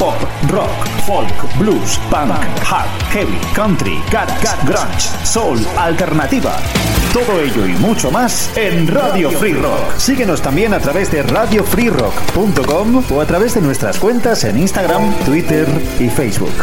Pop, rock, folk, blues, punk, hard, heavy, country, garage, grunge, soul, alternativa. Todo ello y mucho más en Radio Free Rock. Síguenos también a través de radiofreerock.com o a través de nuestras cuentas en Instagram, Twitter y Facebook.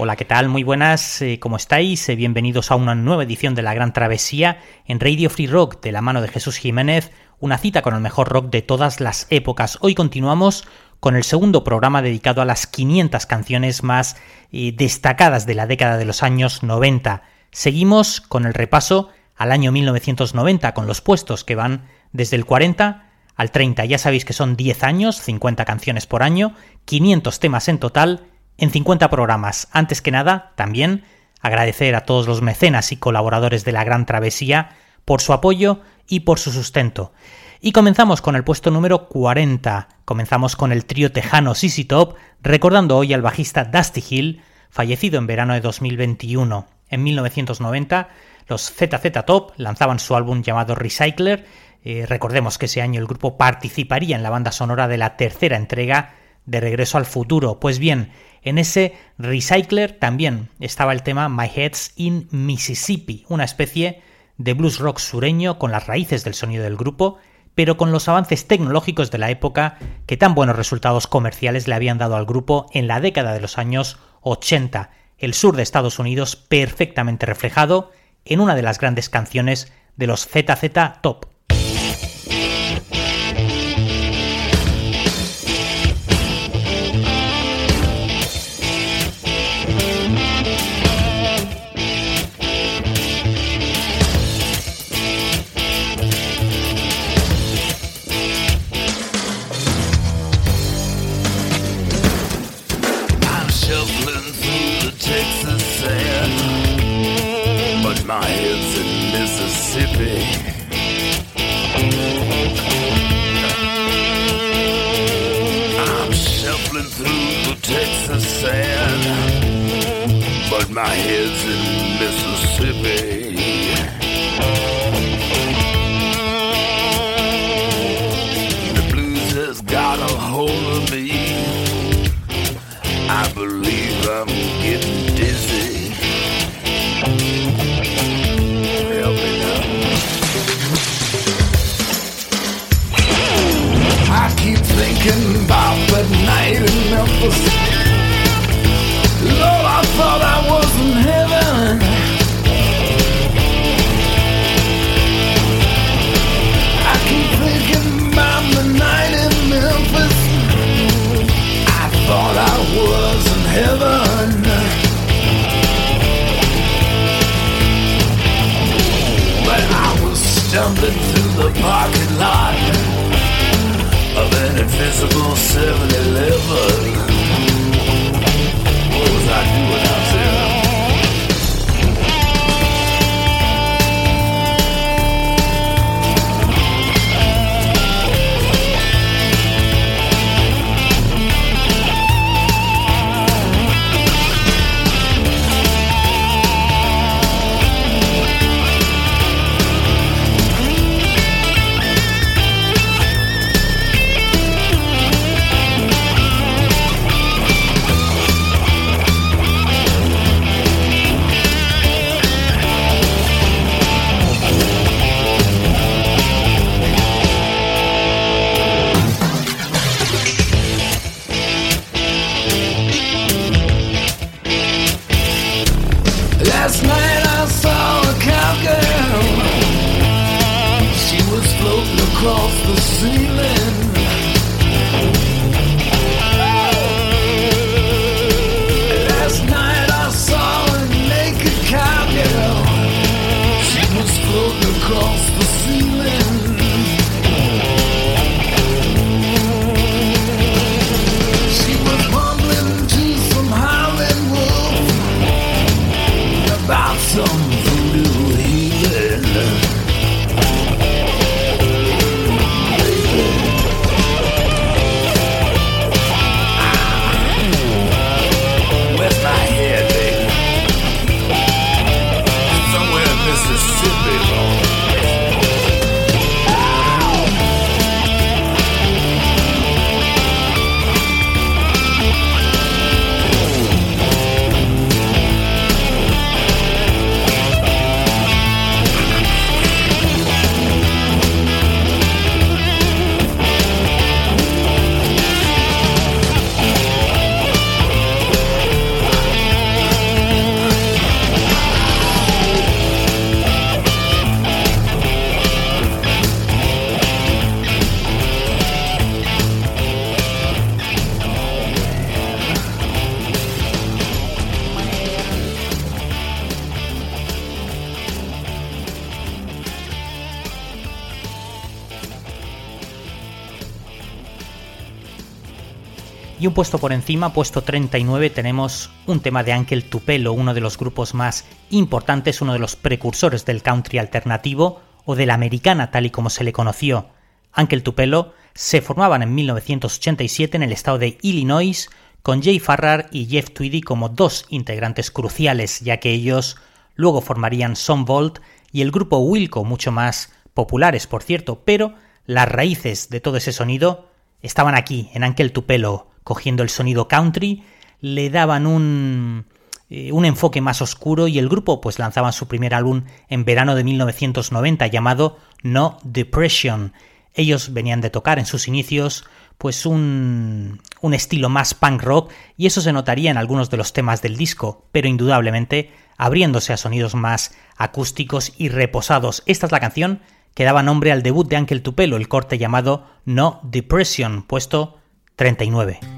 Hola, ¿qué tal? Muy buenas, eh, ¿cómo estáis? Eh, bienvenidos a una nueva edición de La Gran Travesía en Radio Free Rock de la mano de Jesús Jiménez, una cita con el mejor rock de todas las épocas. Hoy continuamos con el segundo programa dedicado a las 500 canciones más eh, destacadas de la década de los años 90. Seguimos con el repaso al año 1990, con los puestos que van desde el 40 al 30. Ya sabéis que son 10 años, 50 canciones por año, 500 temas en total, en 50 programas. Antes que nada, también agradecer a todos los mecenas y colaboradores de la Gran Travesía por su apoyo y por su sustento. Y comenzamos con el puesto número 40. Comenzamos con el trío tejano Sissy Top, recordando hoy al bajista Dusty Hill, fallecido en verano de 2021. En 1990, los ZZ Top lanzaban su álbum llamado Recycler. Eh, recordemos que ese año el grupo participaría en la banda sonora de la tercera entrega de Regreso al Futuro. Pues bien, en ese Recycler también estaba el tema My Head's in Mississippi, una especie de blues rock sureño con las raíces del sonido del grupo, pero con los avances tecnológicos de la época que tan buenos resultados comerciales le habían dado al grupo en la década de los años 80 el sur de Estados Unidos perfectamente reflejado en una de las grandes canciones de los ZZ Top. My head's in Mississippi. I'm shuffling through the Texas sand, but my head's in Mississippi. The blues has got a hold of me. I believe I'm getting dizzy. About that night in Memphis. Lord, I thought I was in heaven. I keep thinking about the night in Memphis. I thought I was in heaven. But I was stumbling through the parking lot invisible 7-Eleven. Y un puesto por encima, puesto 39, tenemos un tema de Ankel Tupelo, uno de los grupos más importantes, uno de los precursores del country alternativo o de la americana tal y como se le conoció. Ankel Tupelo se formaban en 1987 en el estado de Illinois con Jay Farrar y Jeff Tweedy como dos integrantes cruciales, ya que ellos luego formarían Vault y el grupo Wilco, mucho más populares por cierto, pero las raíces de todo ese sonido estaban aquí, en Ankel Tupelo, cogiendo el sonido country, le daban un, eh, un enfoque más oscuro y el grupo pues lanzaban su primer álbum en verano de 1990 llamado No Depression ellos venían de tocar en sus inicios pues un, un estilo más punk rock y eso se notaría en algunos de los temas del disco, pero indudablemente abriéndose a sonidos más acústicos y reposados. Esta es la canción que daba nombre al debut de Ankel Tupelo, el corte llamado No Depression, puesto 39.